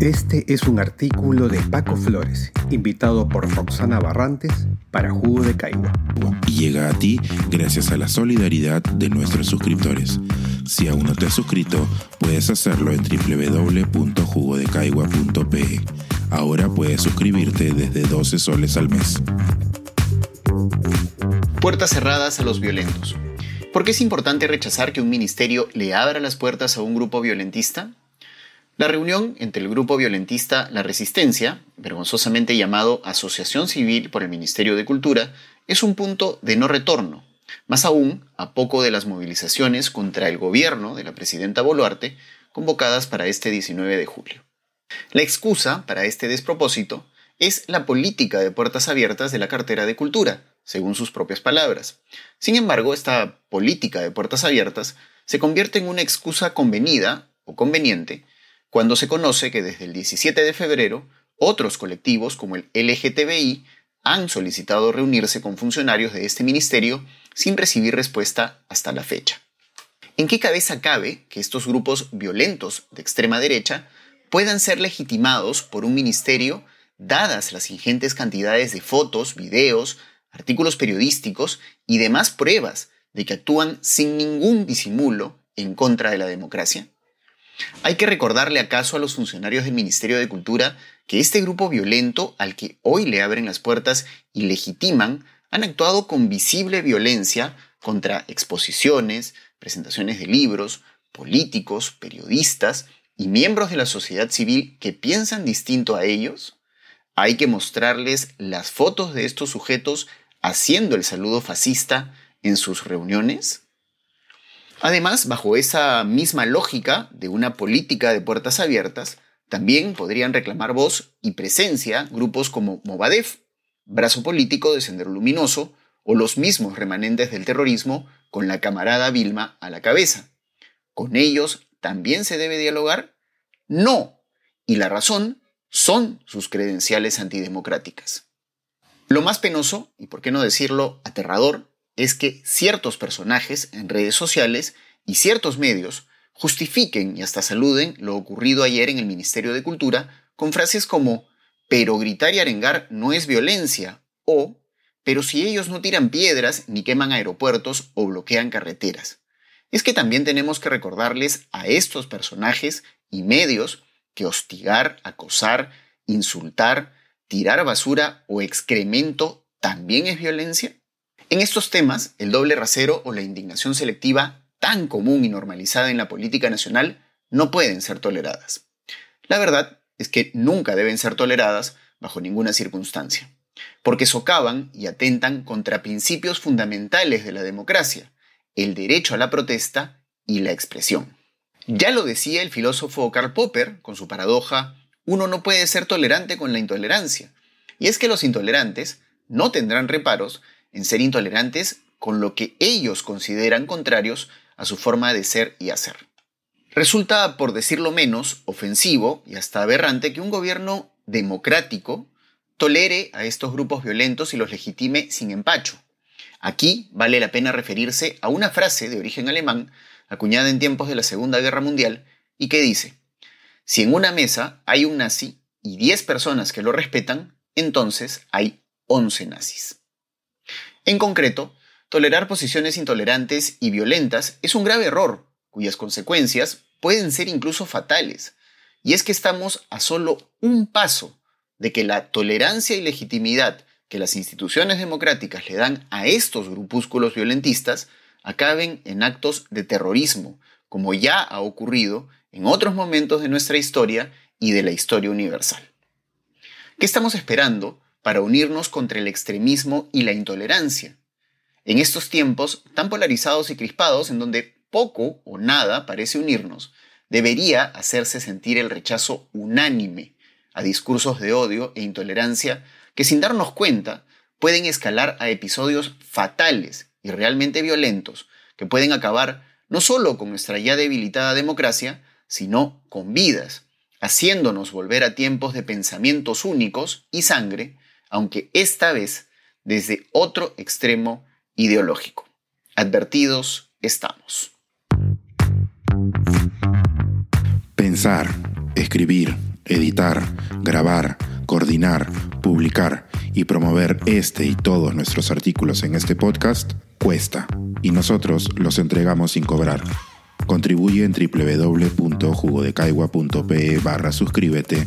Este es un artículo de Paco Flores, invitado por Roxana Barrantes para Jugo de Caigua. Y llega a ti gracias a la solidaridad de nuestros suscriptores. Si aún no te has suscrito, puedes hacerlo en www.jugodecaigua.pe. Ahora puedes suscribirte desde 12 soles al mes. Puertas cerradas a los violentos. ¿Por qué es importante rechazar que un ministerio le abra las puertas a un grupo violentista? La reunión entre el grupo violentista La Resistencia, vergonzosamente llamado Asociación Civil por el Ministerio de Cultura, es un punto de no retorno, más aún a poco de las movilizaciones contra el gobierno de la presidenta Boluarte convocadas para este 19 de julio. La excusa para este despropósito es la política de puertas abiertas de la cartera de cultura, según sus propias palabras. Sin embargo, esta política de puertas abiertas se convierte en una excusa convenida o conveniente cuando se conoce que desde el 17 de febrero otros colectivos como el LGTBI han solicitado reunirse con funcionarios de este ministerio sin recibir respuesta hasta la fecha. ¿En qué cabeza cabe que estos grupos violentos de extrema derecha puedan ser legitimados por un ministerio dadas las ingentes cantidades de fotos, videos, artículos periodísticos y demás pruebas de que actúan sin ningún disimulo en contra de la democracia? ¿Hay que recordarle acaso a los funcionarios del Ministerio de Cultura que este grupo violento al que hoy le abren las puertas y legitiman han actuado con visible violencia contra exposiciones, presentaciones de libros, políticos, periodistas y miembros de la sociedad civil que piensan distinto a ellos? Hay que mostrarles las fotos de estos sujetos haciendo el saludo fascista en sus reuniones? Además, bajo esa misma lógica de una política de puertas abiertas, también podrían reclamar voz y presencia grupos como Movadef, brazo político de Sendero Luminoso, o los mismos remanentes del terrorismo con la camarada Vilma a la cabeza. ¿Con ellos también se debe dialogar? No. Y la razón son sus credenciales antidemocráticas. Lo más penoso, y por qué no decirlo aterrador, es que ciertos personajes en redes sociales y ciertos medios justifiquen y hasta saluden lo ocurrido ayer en el Ministerio de Cultura con frases como pero gritar y arengar no es violencia o pero si ellos no tiran piedras ni queman aeropuertos o bloquean carreteras. Es que también tenemos que recordarles a estos personajes y medios que hostigar, acosar, insultar, tirar basura o excremento también es violencia. En estos temas, el doble rasero o la indignación selectiva, tan común y normalizada en la política nacional, no pueden ser toleradas. La verdad es que nunca deben ser toleradas bajo ninguna circunstancia, porque socavan y atentan contra principios fundamentales de la democracia, el derecho a la protesta y la expresión. Ya lo decía el filósofo Karl Popper con su paradoja, uno no puede ser tolerante con la intolerancia, y es que los intolerantes no tendrán reparos en ser intolerantes con lo que ellos consideran contrarios a su forma de ser y hacer. Resulta, por decirlo menos, ofensivo y hasta aberrante que un gobierno democrático tolere a estos grupos violentos y los legitime sin empacho. Aquí vale la pena referirse a una frase de origen alemán acuñada en tiempos de la Segunda Guerra Mundial y que dice, si en una mesa hay un nazi y 10 personas que lo respetan, entonces hay 11 nazis. En concreto, tolerar posiciones intolerantes y violentas es un grave error, cuyas consecuencias pueden ser incluso fatales. Y es que estamos a solo un paso de que la tolerancia y legitimidad que las instituciones democráticas le dan a estos grupúsculos violentistas acaben en actos de terrorismo, como ya ha ocurrido en otros momentos de nuestra historia y de la historia universal. ¿Qué estamos esperando para unirnos contra el extremismo y la intolerancia. En estos tiempos tan polarizados y crispados, en donde poco o nada parece unirnos, debería hacerse sentir el rechazo unánime a discursos de odio e intolerancia que sin darnos cuenta pueden escalar a episodios fatales y realmente violentos que pueden acabar no solo con nuestra ya debilitada democracia, sino con vidas, haciéndonos volver a tiempos de pensamientos únicos y sangre aunque esta vez desde otro extremo ideológico. Advertidos estamos. Pensar, escribir, Editar, grabar, coordinar, publicar y promover este y todos nuestros artículos en este podcast cuesta y nosotros los entregamos sin cobrar. Contribuye en www.jugodecaigua.pe barra suscríbete